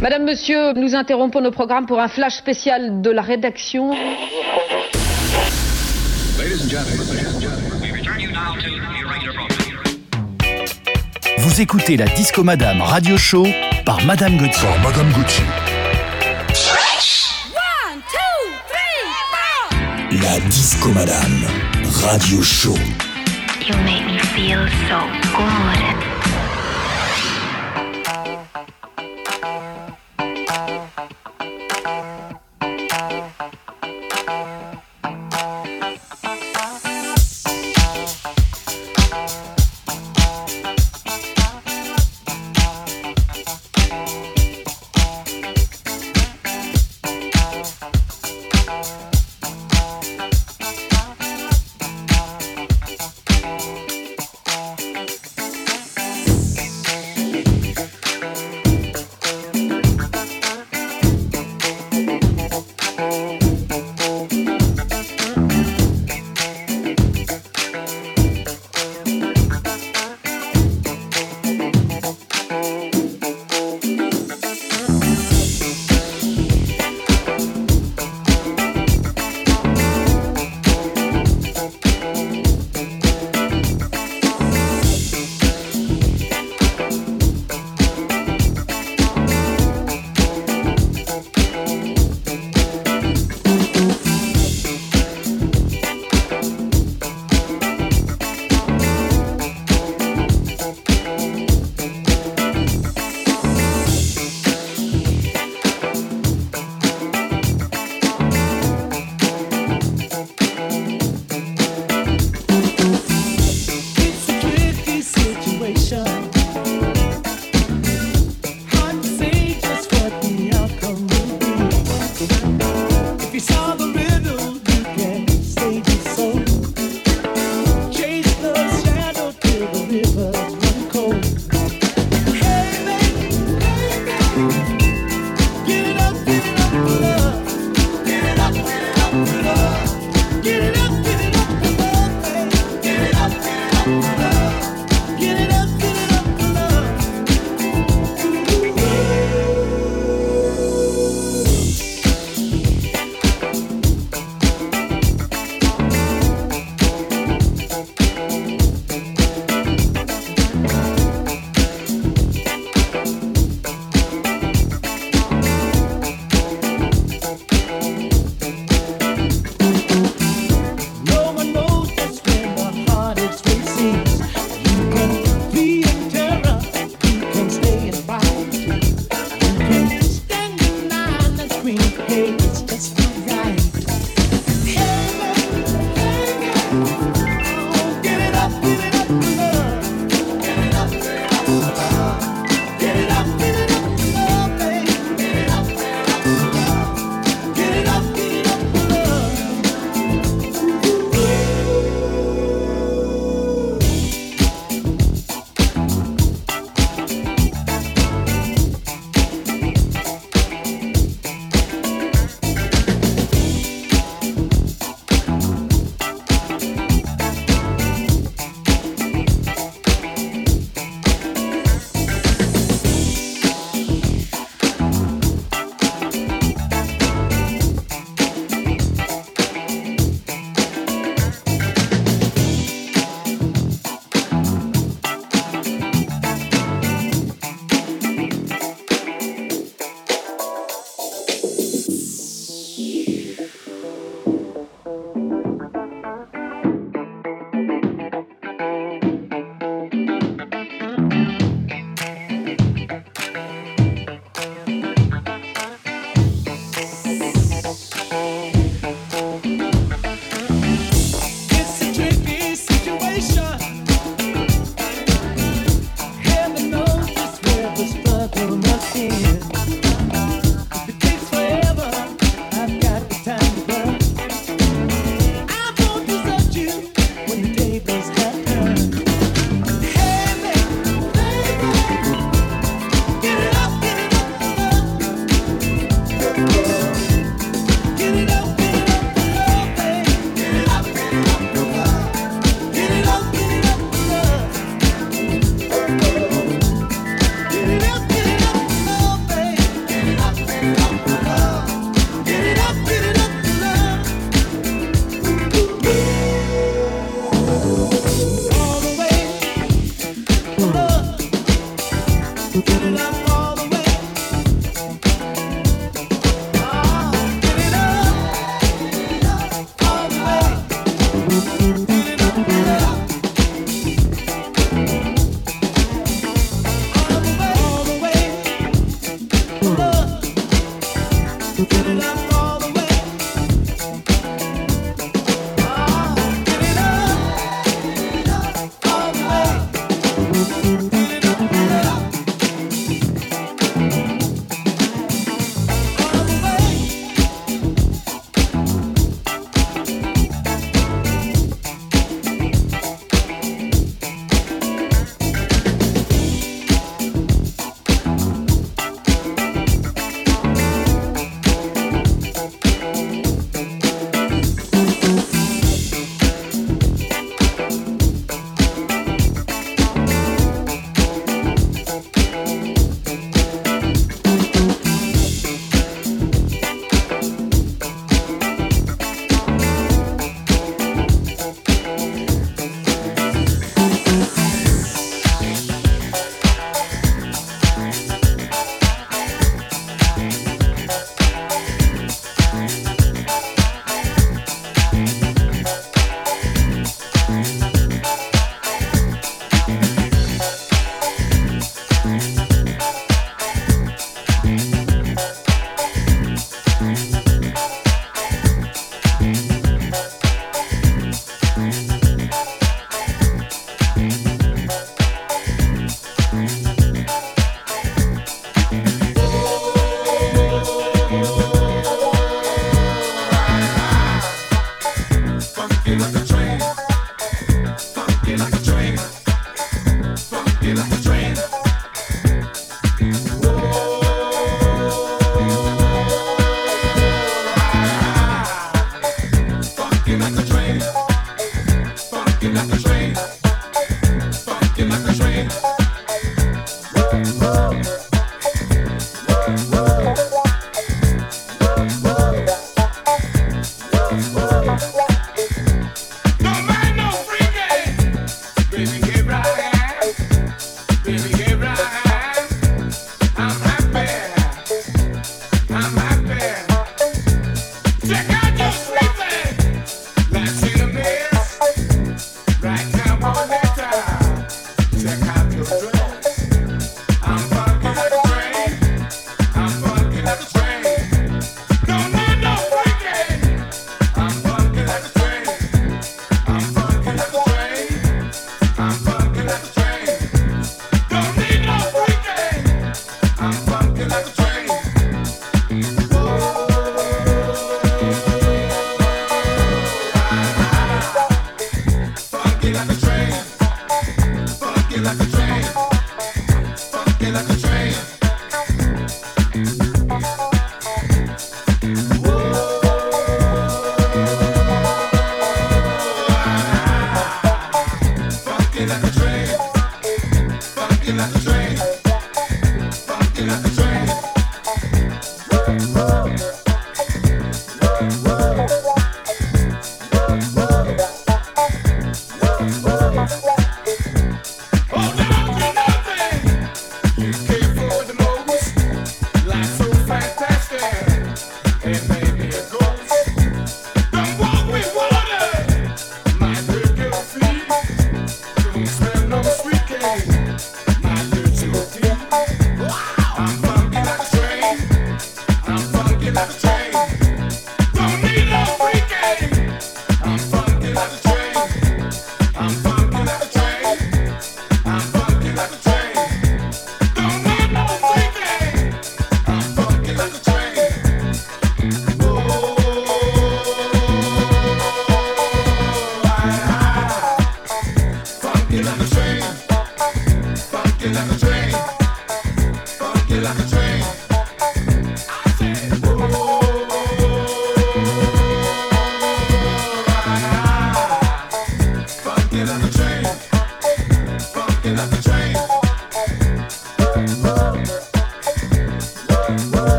Madame, Monsieur, nous interrompons nos programmes pour un flash spécial de la rédaction. Vous écoutez la Disco Madame Radio Show par Madame Gauthier. Par Madame Gauthier. La Disco Madame Radio Show. You make me feel so good.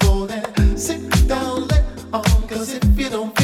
go sit down, let on, cause if you don't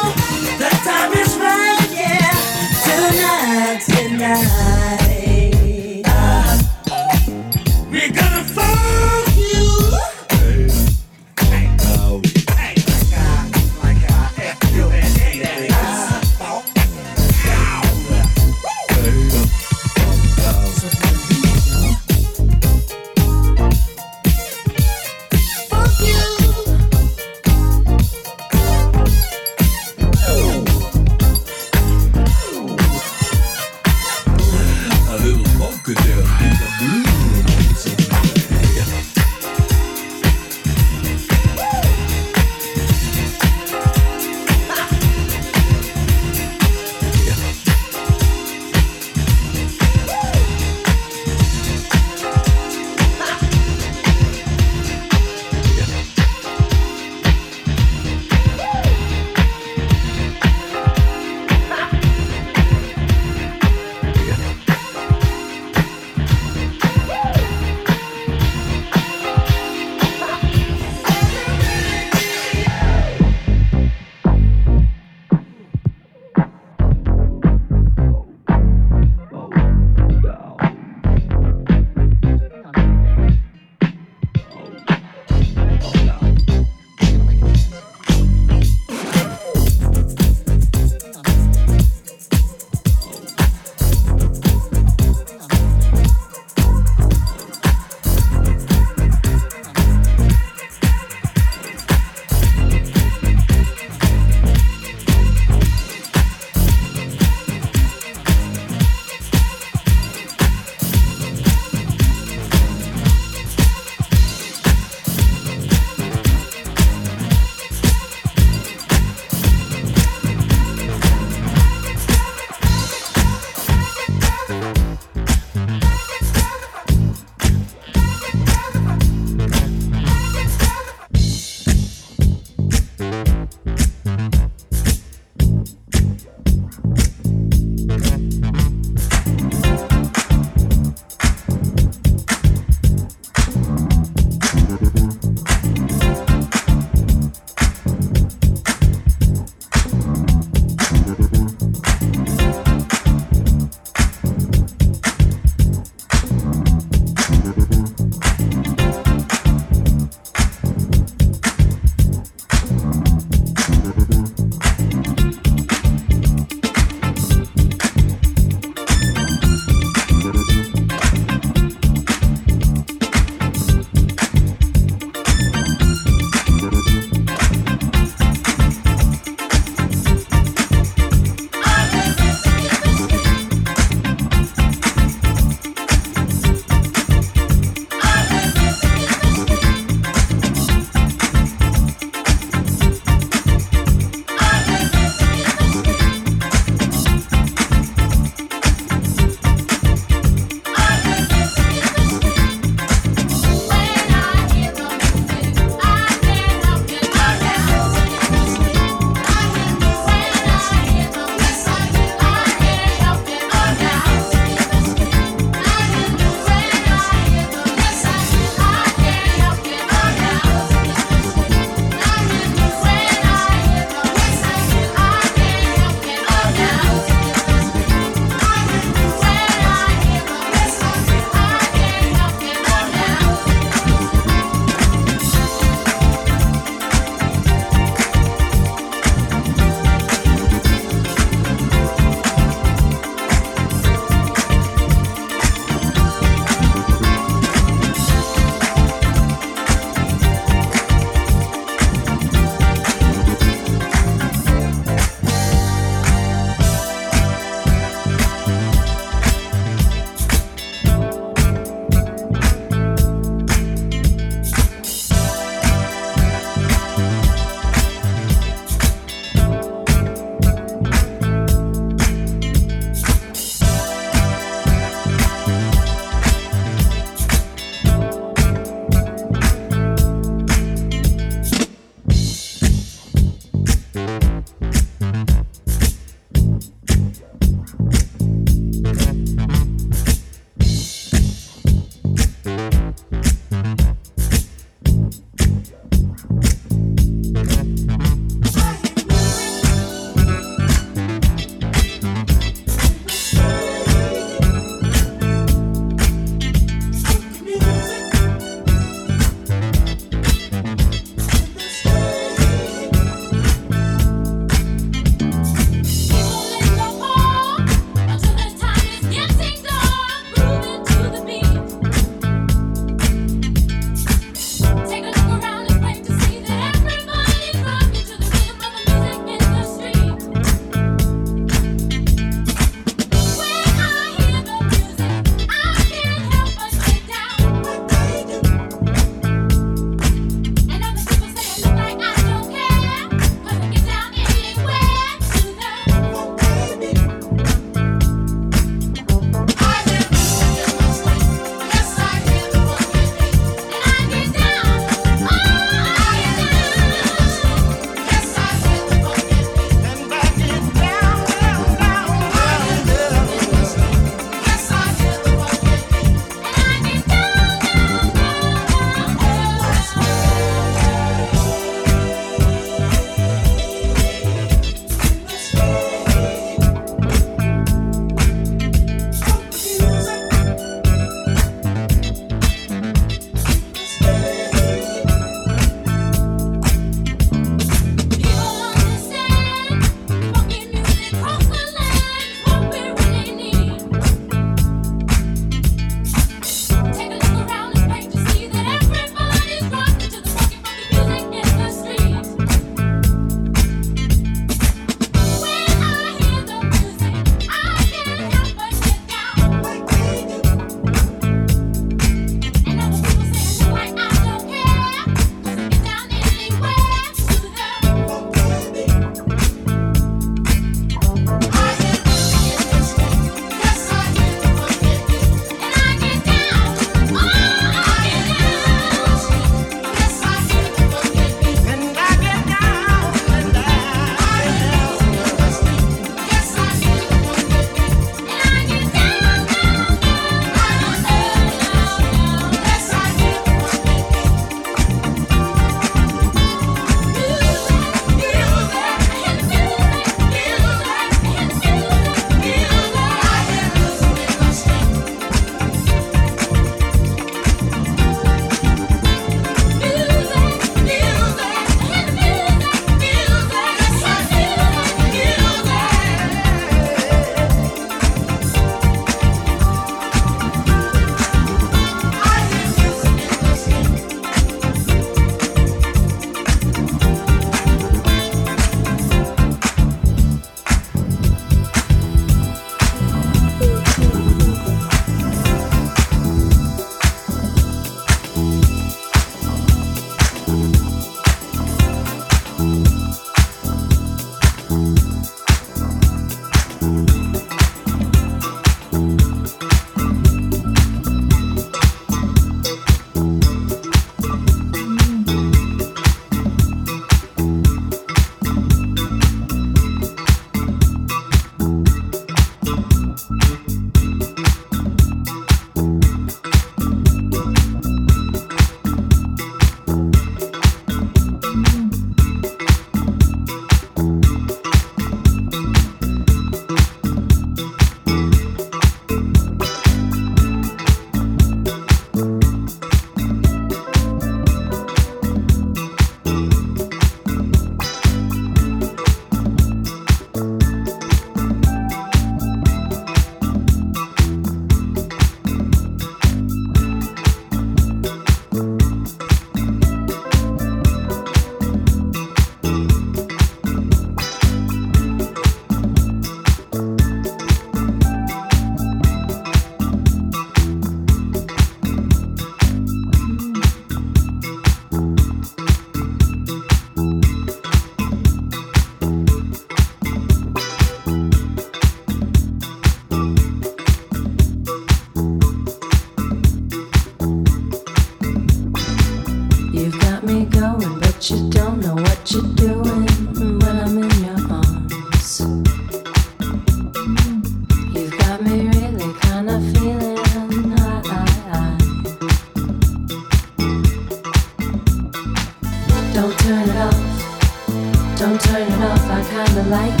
like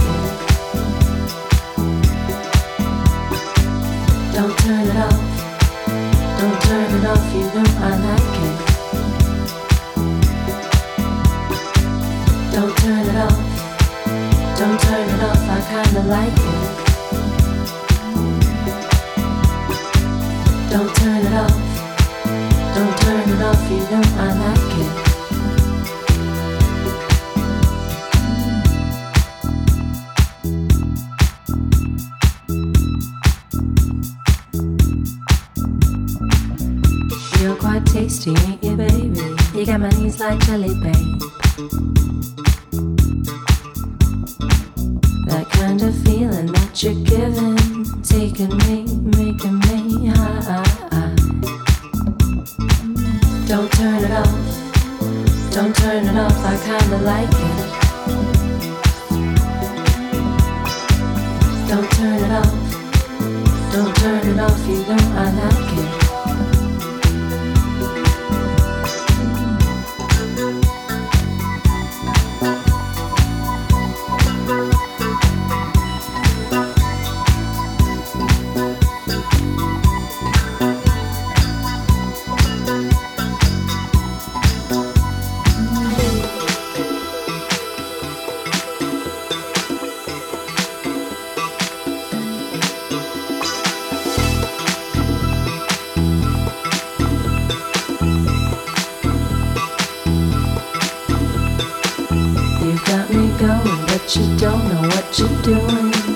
but you don't know what you're doing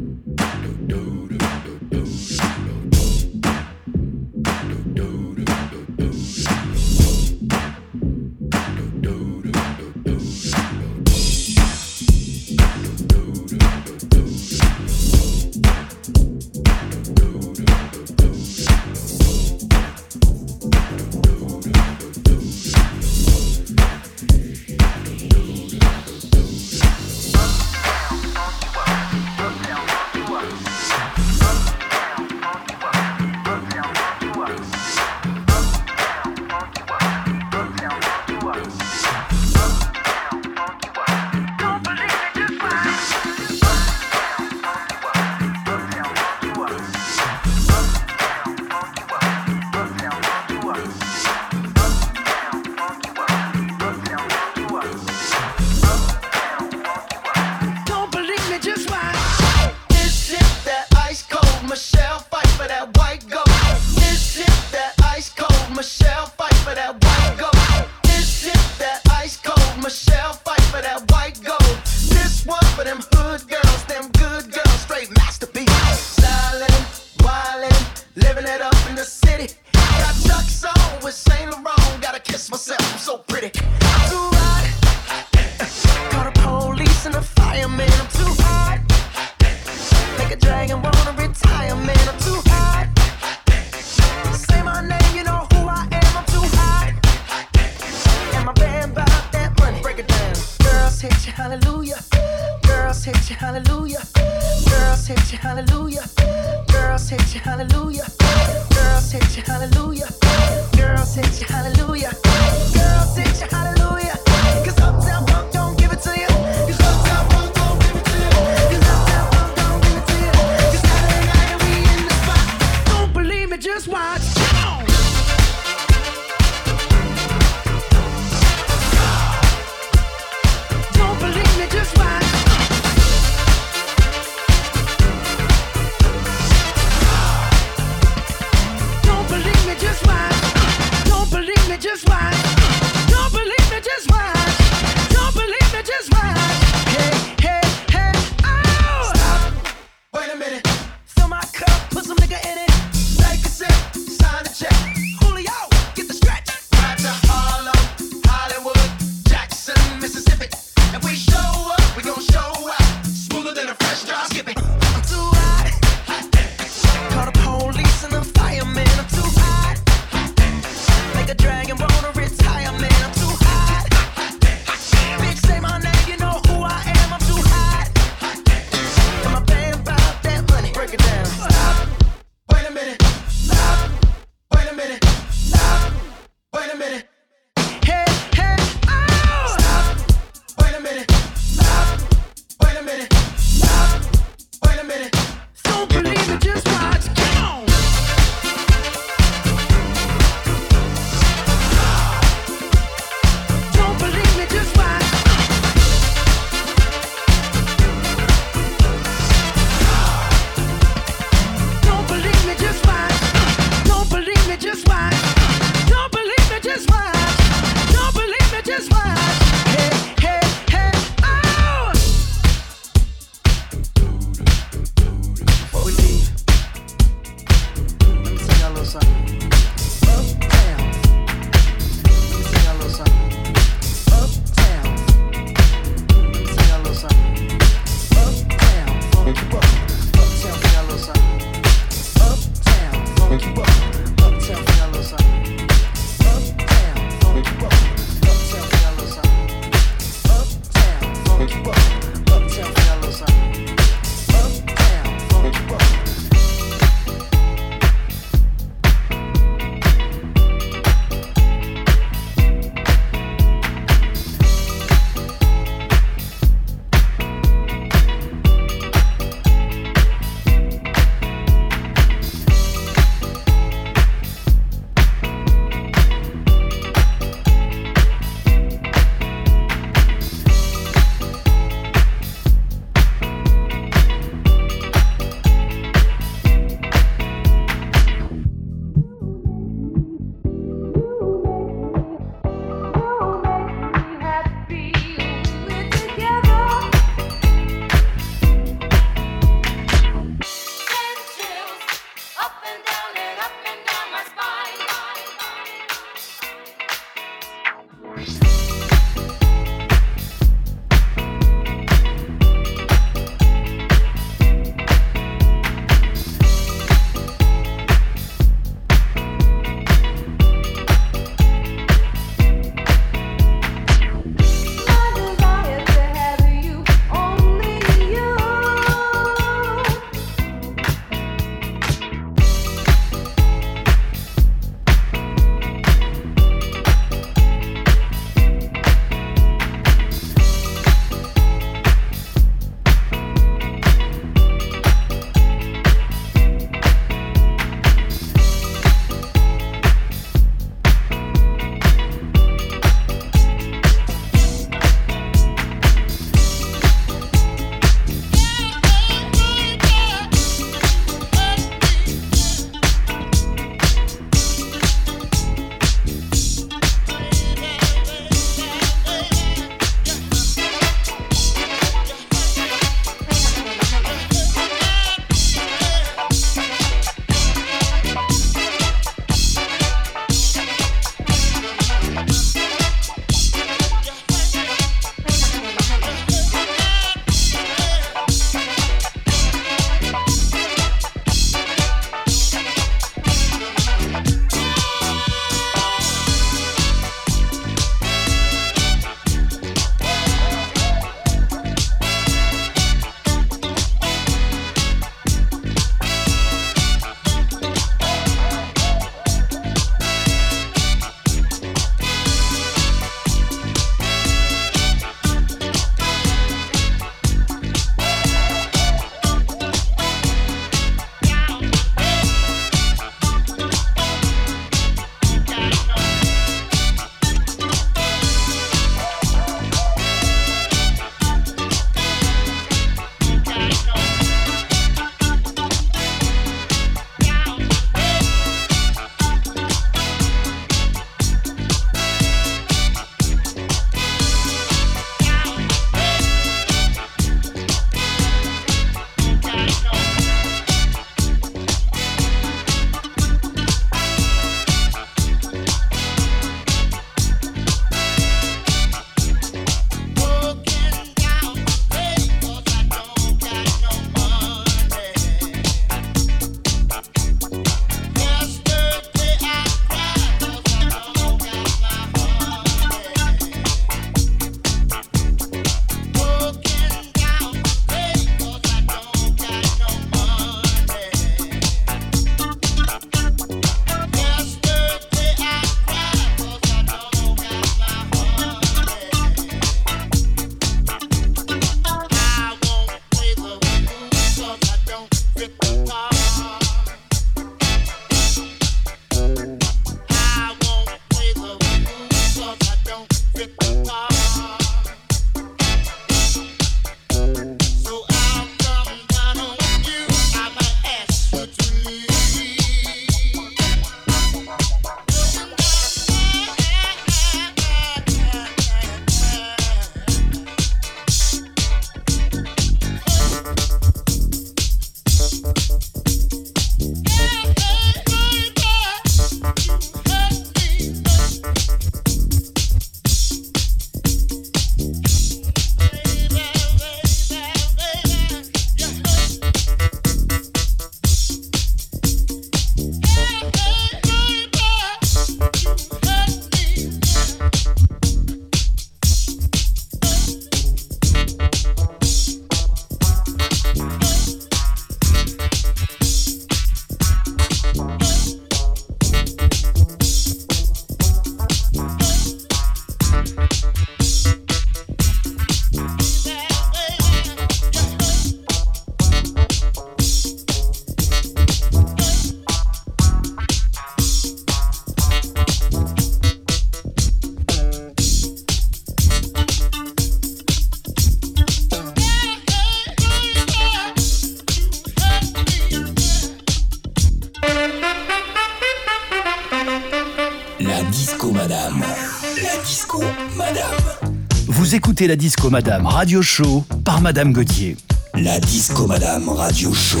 la Disco Madame Radio Show par Madame Gauthier. La Disco Madame Radio Show.